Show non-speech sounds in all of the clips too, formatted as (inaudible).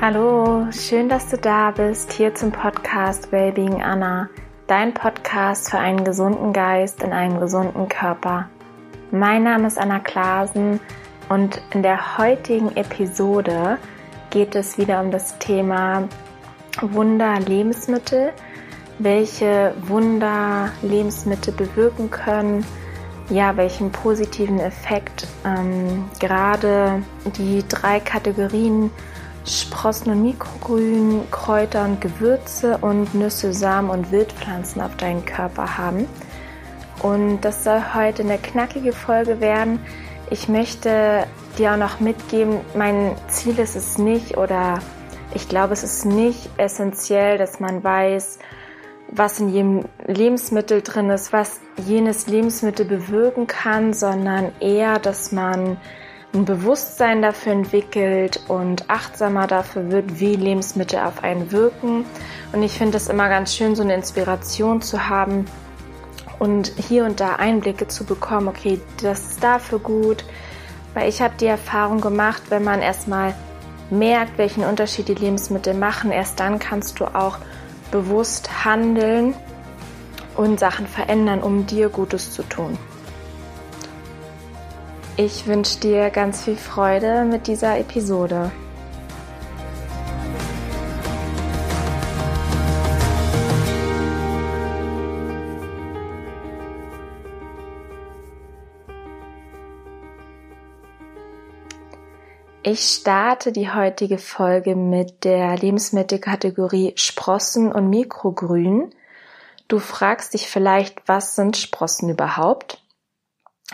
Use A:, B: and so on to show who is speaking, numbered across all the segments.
A: Hallo, schön, dass du da bist, hier zum Podcast Wellbeing Anna, dein Podcast für einen gesunden Geist in einem gesunden Körper. Mein Name ist Anna Klasen und in der heutigen Episode geht es wieder um das Thema Wunder Lebensmittel, welche Wunder Lebensmittel bewirken können, ja, welchen positiven Effekt ähm, gerade die drei Kategorien Sprossen und Mikrogrün, Kräuter und Gewürze und Nüsse, Samen und Wildpflanzen auf deinen Körper haben. Und das soll heute eine knackige Folge werden. Ich möchte dir auch noch mitgeben, mein Ziel ist es nicht oder ich glaube, es ist nicht essentiell, dass man weiß, was in jedem Lebensmittel drin ist, was jenes Lebensmittel bewirken kann, sondern eher, dass man ein Bewusstsein dafür entwickelt und achtsamer dafür wird, wie Lebensmittel auf einen wirken. Und ich finde es immer ganz schön, so eine Inspiration zu haben und hier und da Einblicke zu bekommen, okay, das ist dafür gut. Weil ich habe die Erfahrung gemacht, wenn man erstmal merkt, welchen Unterschied die Lebensmittel machen, erst dann kannst du auch bewusst handeln und Sachen verändern, um dir Gutes zu tun. Ich wünsche dir ganz viel Freude mit dieser Episode. Ich starte die heutige Folge mit der Lebensmittelkategorie Sprossen und Mikrogrün. Du fragst dich vielleicht, was sind Sprossen überhaupt?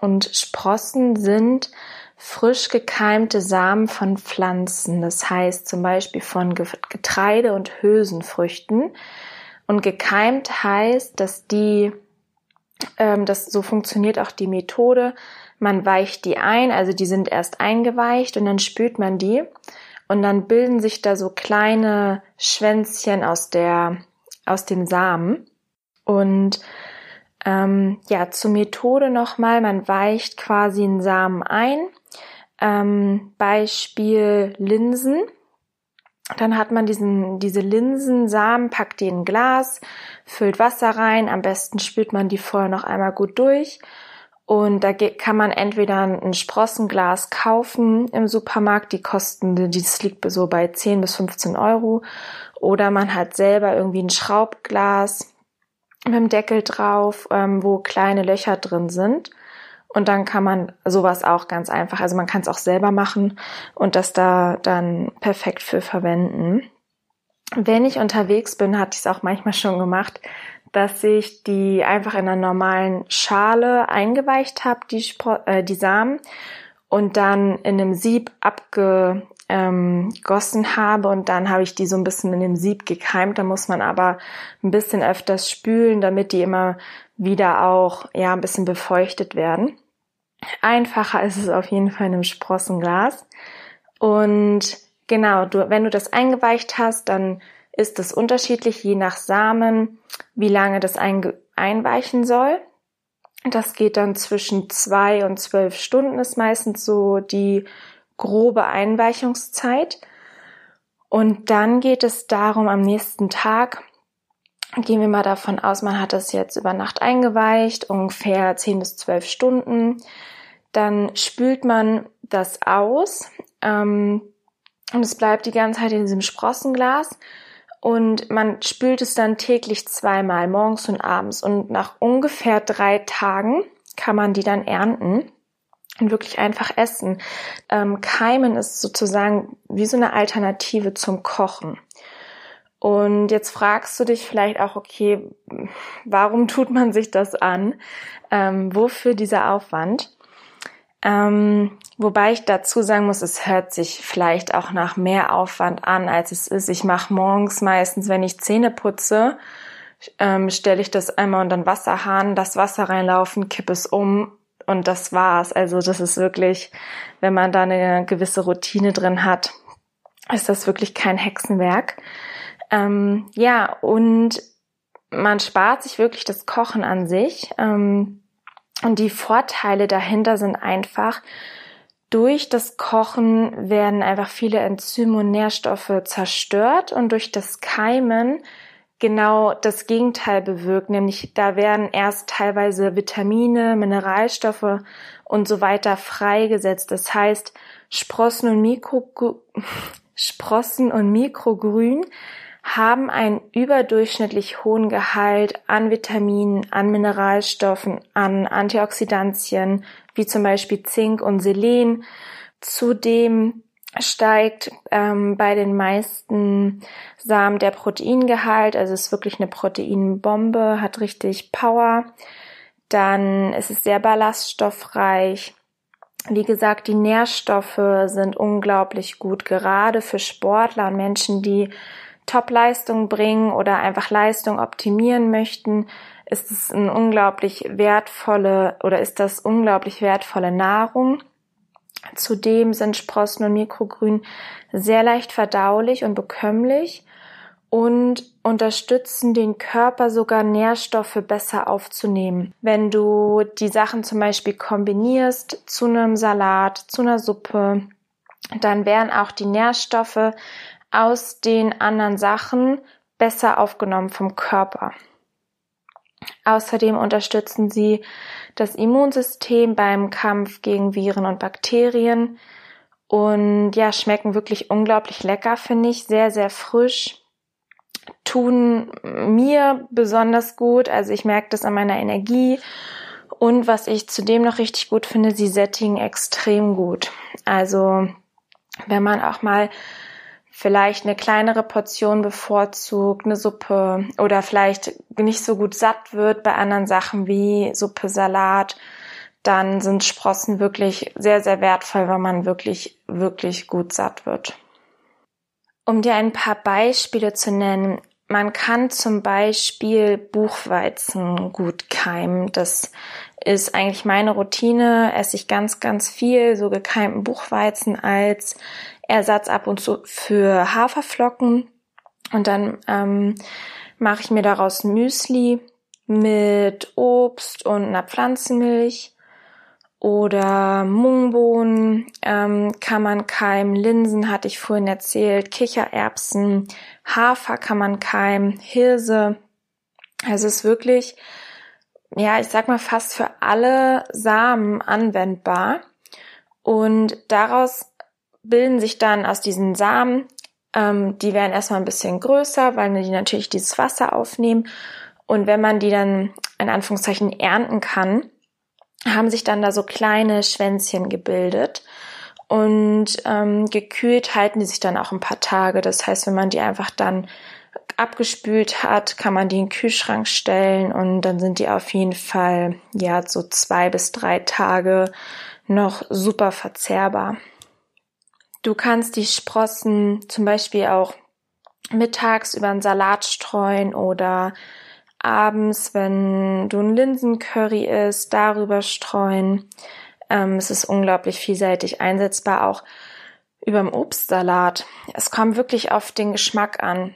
A: Und Sprossen sind frisch gekeimte Samen von Pflanzen, das heißt zum Beispiel von Getreide und Hülsenfrüchten. Und gekeimt heißt, dass die, ähm, das so funktioniert auch die Methode. Man weicht die ein, also die sind erst eingeweicht und dann spült man die und dann bilden sich da so kleine Schwänzchen aus der aus dem Samen und ähm, ja, zur Methode nochmal, man weicht quasi einen Samen ein. Ähm, Beispiel Linsen. Dann hat man diesen, diese Linsensamen, packt die in ein Glas, füllt Wasser rein, am besten spült man die vorher noch einmal gut durch. Und da kann man entweder ein Sprossenglas kaufen im Supermarkt, die kosten, das liegt so bei 10 bis 15 Euro. Oder man hat selber irgendwie ein Schraubglas, mit dem Deckel drauf, ähm, wo kleine Löcher drin sind. Und dann kann man sowas auch ganz einfach, also man kann es auch selber machen und das da dann perfekt für verwenden. Wenn ich unterwegs bin, hatte ich es auch manchmal schon gemacht, dass ich die einfach in einer normalen Schale eingeweicht habe, die, äh, die Samen, und dann in einem Sieb abge, ähm, gossen habe und dann habe ich die so ein bisschen in dem Sieb gekeimt. Da muss man aber ein bisschen öfters spülen, damit die immer wieder auch ja ein bisschen befeuchtet werden. Einfacher ist es auf jeden Fall in einem Sprossenglas. Und genau, du, wenn du das eingeweicht hast, dann ist es unterschiedlich, je nach Samen, wie lange das einweichen soll. Das geht dann zwischen zwei und zwölf Stunden ist meistens so die grobe Einweichungszeit. Und dann geht es darum, am nächsten Tag, gehen wir mal davon aus, man hat das jetzt über Nacht eingeweicht, ungefähr 10 bis 12 Stunden. Dann spült man das aus ähm, und es bleibt die ganze Zeit in diesem Sprossenglas und man spült es dann täglich zweimal, morgens und abends. Und nach ungefähr drei Tagen kann man die dann ernten und wirklich einfach essen. Ähm, Keimen ist sozusagen wie so eine Alternative zum Kochen. Und jetzt fragst du dich vielleicht auch, okay, warum tut man sich das an? Ähm, wofür dieser Aufwand? Ähm, wobei ich dazu sagen muss, es hört sich vielleicht auch nach mehr Aufwand an, als es ist. Ich mache morgens meistens, wenn ich Zähne putze, ähm, stelle ich das einmal unter den Wasserhahn, das Wasser reinlaufen, kippe es um und das war's. Also das ist wirklich, wenn man da eine gewisse Routine drin hat, ist das wirklich kein Hexenwerk. Ähm, ja, und man spart sich wirklich das Kochen an sich. Ähm, und die Vorteile dahinter sind einfach, Durch das Kochen werden einfach viele Enzyme und Nährstoffe zerstört und durch das Keimen genau das Gegenteil bewirkt, nämlich da werden erst teilweise Vitamine, Mineralstoffe und so weiter freigesetzt. Das heißt, Sprossen und Mikro (laughs) Sprossen und Mikrogrün haben einen überdurchschnittlich hohen Gehalt an Vitaminen, an Mineralstoffen, an Antioxidantien, wie zum Beispiel Zink und Selen. Zudem steigt ähm, bei den meisten Samen der Proteingehalt, also ist wirklich eine Proteinbombe, hat richtig Power. Dann ist es sehr ballaststoffreich. Wie gesagt, die Nährstoffe sind unglaublich gut, gerade für Sportler und Menschen, die Top-Leistung bringen oder einfach Leistung optimieren möchten, ist es eine unglaublich wertvolle oder ist das unglaublich wertvolle Nahrung. Zudem sind Sprossen und Mikrogrün sehr leicht verdaulich und bekömmlich und unterstützen den Körper sogar Nährstoffe besser aufzunehmen. Wenn du die Sachen zum Beispiel kombinierst zu einem Salat, zu einer Suppe, dann werden auch die Nährstoffe aus den anderen Sachen besser aufgenommen vom Körper. Außerdem unterstützen sie das Immunsystem beim Kampf gegen Viren und Bakterien. Und ja, schmecken wirklich unglaublich lecker, finde ich, sehr, sehr frisch, tun mir besonders gut, also ich merke das an meiner Energie. Und was ich zudem noch richtig gut finde, sie sättigen extrem gut. Also wenn man auch mal vielleicht eine kleinere Portion bevorzugt, eine Suppe oder vielleicht nicht so gut satt wird bei anderen Sachen wie Suppe, Salat, dann sind Sprossen wirklich sehr, sehr wertvoll, weil man wirklich, wirklich gut satt wird. Um dir ein paar Beispiele zu nennen, man kann zum Beispiel Buchweizen gut keimen. Das ist eigentlich meine Routine. Esse ich ganz, ganz viel so gekeimten Buchweizen als Ersatz ab und zu für Haferflocken. Und dann ähm, mache ich mir daraus Müsli mit Obst und einer Pflanzenmilch oder Mungbohnen ähm, kann man keimen, Linsen hatte ich vorhin erzählt, Kichererbsen, Hafer kann man keimen, Hirse. Also es ist wirklich, ja, ich sag mal fast für alle Samen anwendbar. Und daraus bilden sich dann aus diesen Samen, ähm, die werden erstmal ein bisschen größer, weil die natürlich dieses Wasser aufnehmen. Und wenn man die dann in Anführungszeichen ernten kann, haben sich dann da so kleine Schwänzchen gebildet. Und ähm, gekühlt halten die sich dann auch ein paar Tage. Das heißt, wenn man die einfach dann abgespült hat, kann man die in den Kühlschrank stellen und dann sind die auf jeden Fall ja so zwei bis drei Tage noch super verzehrbar. Du kannst die Sprossen zum Beispiel auch mittags über einen Salat streuen oder abends, wenn du ein Linsencurry isst, darüber streuen. Ähm, es ist unglaublich vielseitig einsetzbar, auch über dem Obstsalat. Es kommt wirklich auf den Geschmack an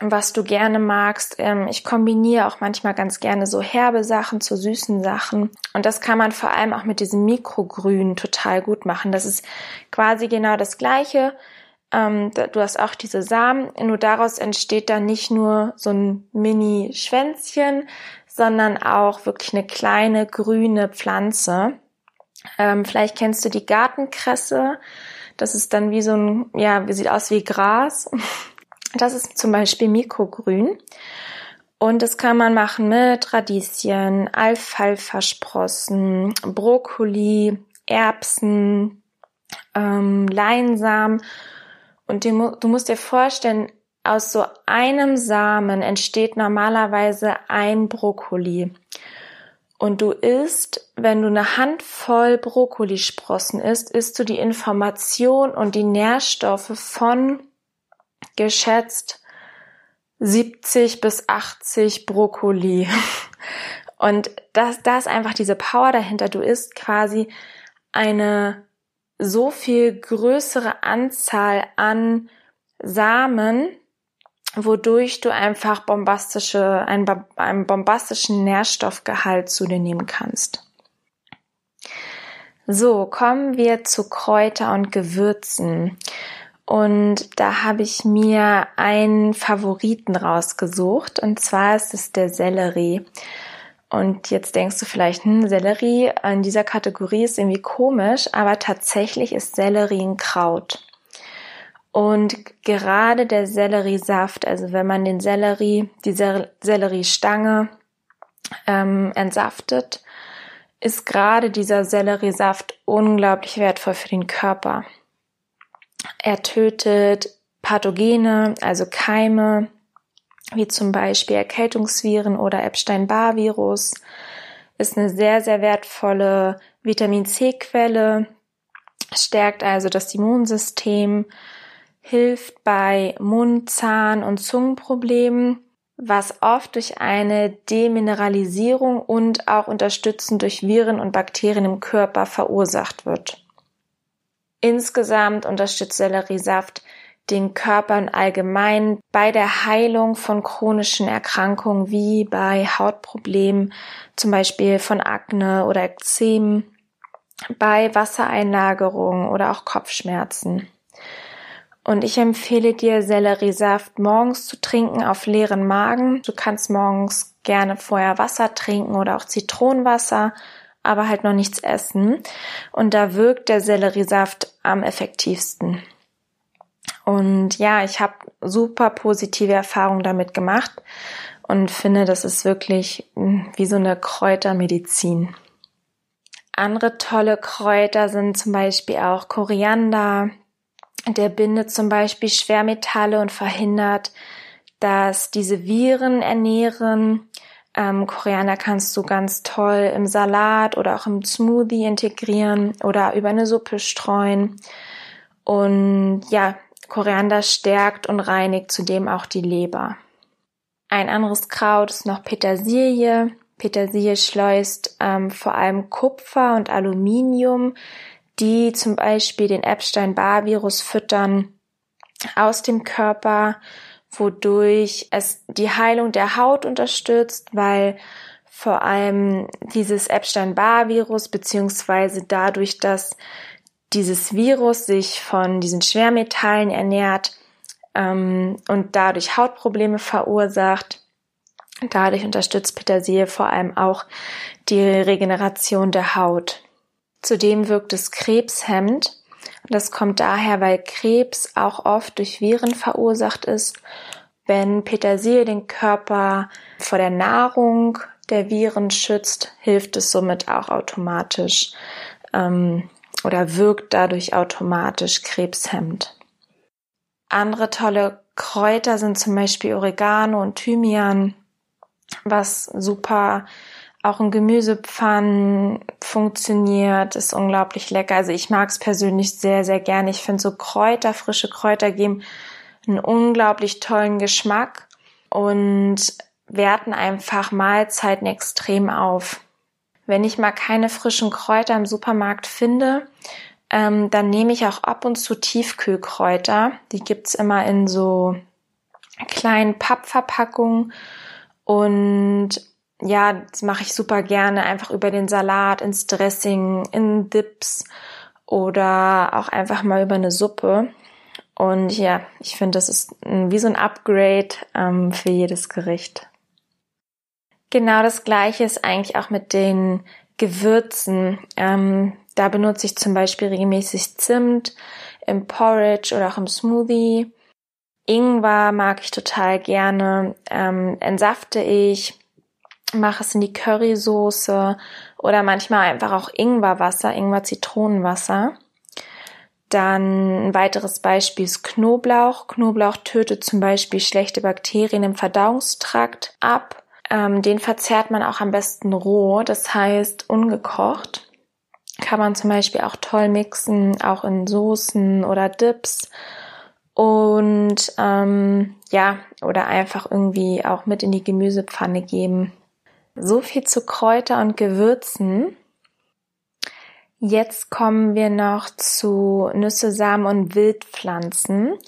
A: was du gerne magst. Ähm, ich kombiniere auch manchmal ganz gerne so herbe Sachen zu süßen Sachen. Und das kann man vor allem auch mit diesem Mikrogrün total gut machen. Das ist quasi genau das Gleiche. Ähm, du hast auch diese Samen, nur daraus entsteht dann nicht nur so ein Mini-Schwänzchen, sondern auch wirklich eine kleine grüne Pflanze. Ähm, vielleicht kennst du die Gartenkresse. Das ist dann wie so ein, ja, sieht aus wie Gras. (laughs) Das ist zum Beispiel Mikrogrün. Und das kann man machen mit Radieschen, Alfalfa-Sprossen, Brokkoli, Erbsen, ähm, Leinsamen. Und du, du musst dir vorstellen, aus so einem Samen entsteht normalerweise ein Brokkoli. Und du isst, wenn du eine Handvoll Brokkolisprossen isst, isst du die Information und die Nährstoffe von geschätzt 70 bis 80 Brokkoli. Und das, da ist einfach diese Power dahinter. Du isst quasi eine so viel größere Anzahl an Samen, wodurch du einfach bombastische, einen, einen bombastischen Nährstoffgehalt zu dir nehmen kannst. So, kommen wir zu Kräuter und Gewürzen. Und da habe ich mir einen Favoriten rausgesucht. Und zwar ist es der Sellerie. Und jetzt denkst du vielleicht, hm, Sellerie in dieser Kategorie ist irgendwie komisch, aber tatsächlich ist Sellerie ein Kraut. Und gerade der Selleriesaft, also wenn man den Sellerie, die Selleriestange ähm, entsaftet, ist gerade dieser Selleriesaft unglaublich wertvoll für den Körper. Er tötet Pathogene, also Keime, wie zum Beispiel Erkältungsviren oder Epstein-Barr-Virus, ist eine sehr, sehr wertvolle Vitamin C-Quelle, stärkt also das Immunsystem, hilft bei Mund-, Zahn- und Zungenproblemen, was oft durch eine Demineralisierung und auch unterstützend durch Viren und Bakterien im Körper verursacht wird. Insgesamt unterstützt Selleriesaft den Körper und allgemein bei der Heilung von chronischen Erkrankungen wie bei Hautproblemen, zum Beispiel von Akne oder Ekzem, bei Wassereinlagerungen oder auch Kopfschmerzen. Und ich empfehle dir, Selleriesaft morgens zu trinken auf leeren Magen. Du kannst morgens gerne vorher Wasser trinken oder auch Zitronenwasser, aber halt noch nichts essen. Und da wirkt der Selleriesaft am effektivsten. Und ja, ich habe super positive Erfahrungen damit gemacht und finde, das ist wirklich hm, wie so eine Kräutermedizin. Andere tolle Kräuter sind zum Beispiel auch Koriander, der bindet zum Beispiel Schwermetalle und verhindert, dass diese Viren ernähren. Ähm, Koriander kannst du ganz toll im Salat oder auch im Smoothie integrieren oder über eine Suppe streuen. Und ja, Koriander stärkt und reinigt zudem auch die Leber. Ein anderes Kraut ist noch Petersilie. Petersilie schleust ähm, vor allem Kupfer und Aluminium die zum Beispiel den Epstein-Barr-Virus füttern aus dem Körper, wodurch es die Heilung der Haut unterstützt, weil vor allem dieses Epstein-Barr-Virus beziehungsweise dadurch, dass dieses Virus sich von diesen Schwermetallen ernährt ähm, und dadurch Hautprobleme verursacht. Dadurch unterstützt Petersilie vor allem auch die Regeneration der Haut. Zudem wirkt es krebshemmend. Das kommt daher, weil Krebs auch oft durch Viren verursacht ist. Wenn Petersilie den Körper vor der Nahrung der Viren schützt, hilft es somit auch automatisch ähm, oder wirkt dadurch automatisch krebshemmend. Andere tolle Kräuter sind zum Beispiel Oregano und Thymian, was super auch in Gemüsepfannen funktioniert, ist unglaublich lecker. Also ich mag es persönlich sehr, sehr gerne. Ich finde so Kräuter, frische Kräuter geben einen unglaublich tollen Geschmack und werten einfach Mahlzeiten extrem auf. Wenn ich mal keine frischen Kräuter im Supermarkt finde, ähm, dann nehme ich auch ab und zu Tiefkühlkräuter. Die gibt's immer in so kleinen Pappverpackungen und ja, das mache ich super gerne, einfach über den Salat, ins Dressing, in Dips oder auch einfach mal über eine Suppe. Und ja, ich finde, das ist wie so ein Upgrade ähm, für jedes Gericht. Genau das gleiche ist eigentlich auch mit den Gewürzen. Ähm, da benutze ich zum Beispiel regelmäßig Zimt im Porridge oder auch im Smoothie. Ingwer mag ich total gerne. Ähm, entsafte ich mache es in die Currysoße oder manchmal einfach auch Ingwerwasser, Ingwer-Zitronenwasser. Dann ein weiteres Beispiel ist Knoblauch. Knoblauch tötet zum Beispiel schlechte Bakterien im Verdauungstrakt ab. Ähm, den verzehrt man auch am besten roh, das heißt ungekocht. Kann man zum Beispiel auch toll mixen, auch in Soßen oder Dips. Und ähm, ja, oder einfach irgendwie auch mit in die Gemüsepfanne geben. So viel zu Kräuter und Gewürzen. Jetzt kommen wir noch zu Nüsse, Samen und Wildpflanzen.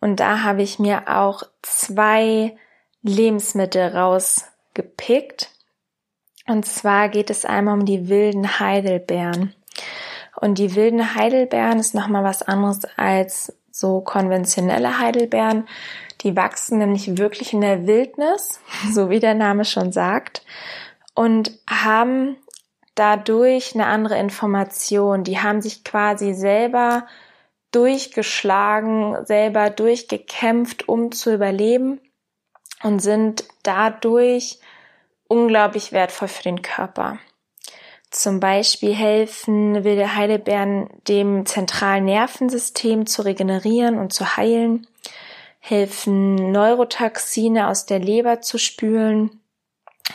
A: Und da habe ich mir auch zwei Lebensmittel rausgepickt. Und zwar geht es einmal um die wilden Heidelbeeren. Und die wilden Heidelbeeren ist nochmal was anderes als so konventionelle Heidelbeeren. Die wachsen nämlich wirklich in der Wildnis, (laughs) so wie der Name schon sagt, und haben dadurch eine andere Information. Die haben sich quasi selber durchgeschlagen, selber durchgekämpft, um zu überleben und sind dadurch unglaublich wertvoll für den Körper. Zum Beispiel helfen wilde Heidelbeeren dem zentralen Nervensystem zu regenerieren und zu heilen, helfen Neurotoxine aus der Leber zu spülen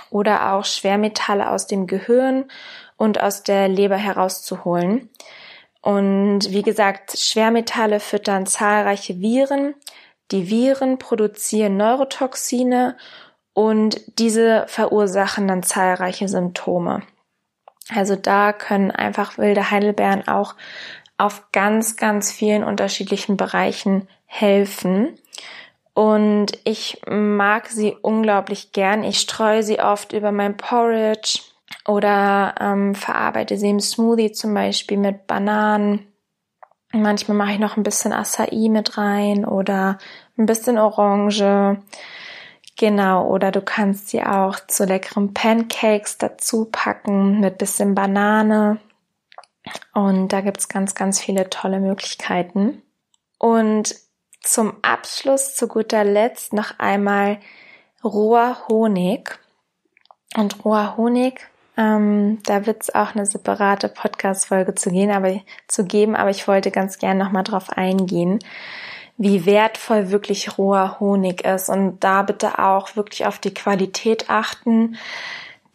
A: oder auch Schwermetalle aus dem Gehirn und aus der Leber herauszuholen. Und wie gesagt, Schwermetalle füttern zahlreiche Viren. Die Viren produzieren Neurotoxine und diese verursachen dann zahlreiche Symptome. Also da können einfach wilde Heidelbeeren auch auf ganz, ganz vielen unterschiedlichen Bereichen helfen. Und ich mag sie unglaublich gern. Ich streue sie oft über mein Porridge oder ähm, verarbeite sie im Smoothie zum Beispiel mit Bananen. Manchmal mache ich noch ein bisschen Acai mit rein oder ein bisschen Orange. Genau, oder du kannst sie auch zu leckeren Pancakes dazu packen mit bisschen Banane. Und da gibt's ganz, ganz viele tolle Möglichkeiten. Und zum Abschluss, zu guter Letzt, noch einmal roher Honig. Und roher Honig, ähm, da wird's auch eine separate Podcast-Folge zu zu geben, aber ich wollte ganz gern nochmal drauf eingehen wie wertvoll wirklich roher Honig ist und da bitte auch wirklich auf die Qualität achten.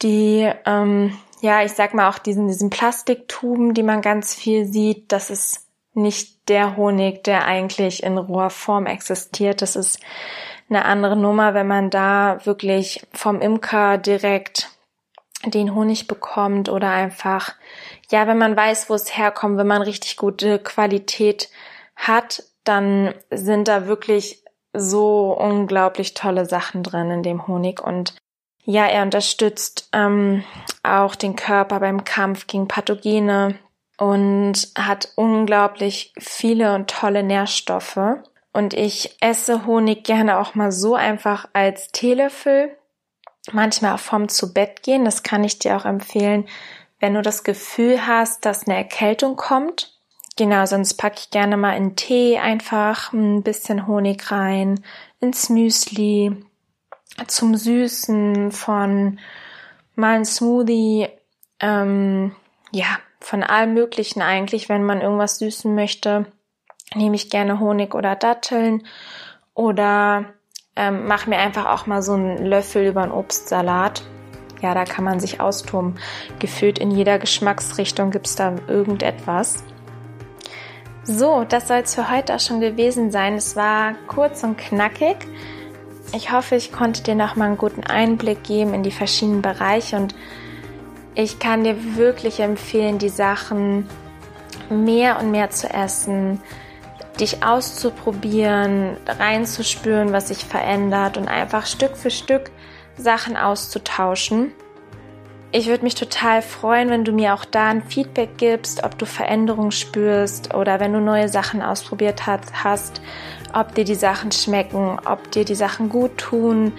A: Die, ähm, ja, ich sag mal auch diesen, diesen Plastiktuben, die man ganz viel sieht, das ist nicht der Honig, der eigentlich in roher Form existiert. Das ist eine andere Nummer, wenn man da wirklich vom Imker direkt den Honig bekommt oder einfach, ja, wenn man weiß, wo es herkommt, wenn man richtig gute Qualität hat, dann sind da wirklich so unglaublich tolle Sachen drin in dem Honig und ja, er unterstützt ähm, auch den Körper beim Kampf gegen Pathogene und hat unglaublich viele und tolle Nährstoffe. Und ich esse Honig gerne auch mal so einfach als Teelöffel. Manchmal auch vom zu Bett gehen. Das kann ich dir auch empfehlen, wenn du das Gefühl hast, dass eine Erkältung kommt Genau, sonst packe ich gerne mal in Tee einfach ein bisschen Honig rein, ins Müsli, zum Süßen von mal ein Smoothie, ähm, ja, von allem Möglichen eigentlich, wenn man irgendwas süßen möchte, nehme ich gerne Honig oder Datteln oder ähm, mache mir einfach auch mal so einen Löffel über einen Obstsalat. Ja, da kann man sich austoben. Gefühlt in jeder Geschmacksrichtung gibt's da irgendetwas. So, das soll es für heute auch schon gewesen sein. Es war kurz und knackig. Ich hoffe, ich konnte dir noch mal einen guten Einblick geben in die verschiedenen Bereiche und ich kann dir wirklich empfehlen, die Sachen mehr und mehr zu essen, dich auszuprobieren, reinzuspüren, was sich verändert und einfach Stück für Stück Sachen auszutauschen. Ich würde mich total freuen, wenn du mir auch da ein Feedback gibst, ob du Veränderungen spürst oder wenn du neue Sachen ausprobiert hast, ob dir die Sachen schmecken, ob dir die Sachen gut tun.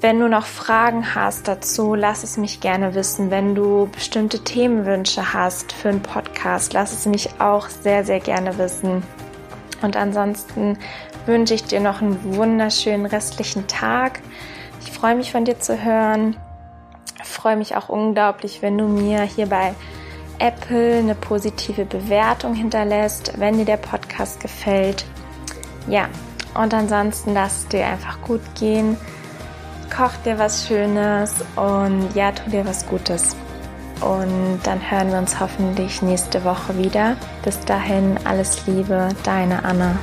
A: Wenn du noch Fragen hast dazu, lass es mich gerne wissen. Wenn du bestimmte Themenwünsche hast für einen Podcast, lass es mich auch sehr, sehr gerne wissen. Und ansonsten wünsche ich dir noch einen wunderschönen restlichen Tag. Ich freue mich von dir zu hören freue mich auch unglaublich, wenn du mir hier bei Apple eine positive Bewertung hinterlässt, wenn dir der Podcast gefällt. Ja, und ansonsten lass es dir einfach gut gehen. Koch dir was Schönes und ja, tu dir was Gutes. Und dann hören wir uns hoffentlich nächste Woche wieder. Bis dahin alles Liebe, deine Anna.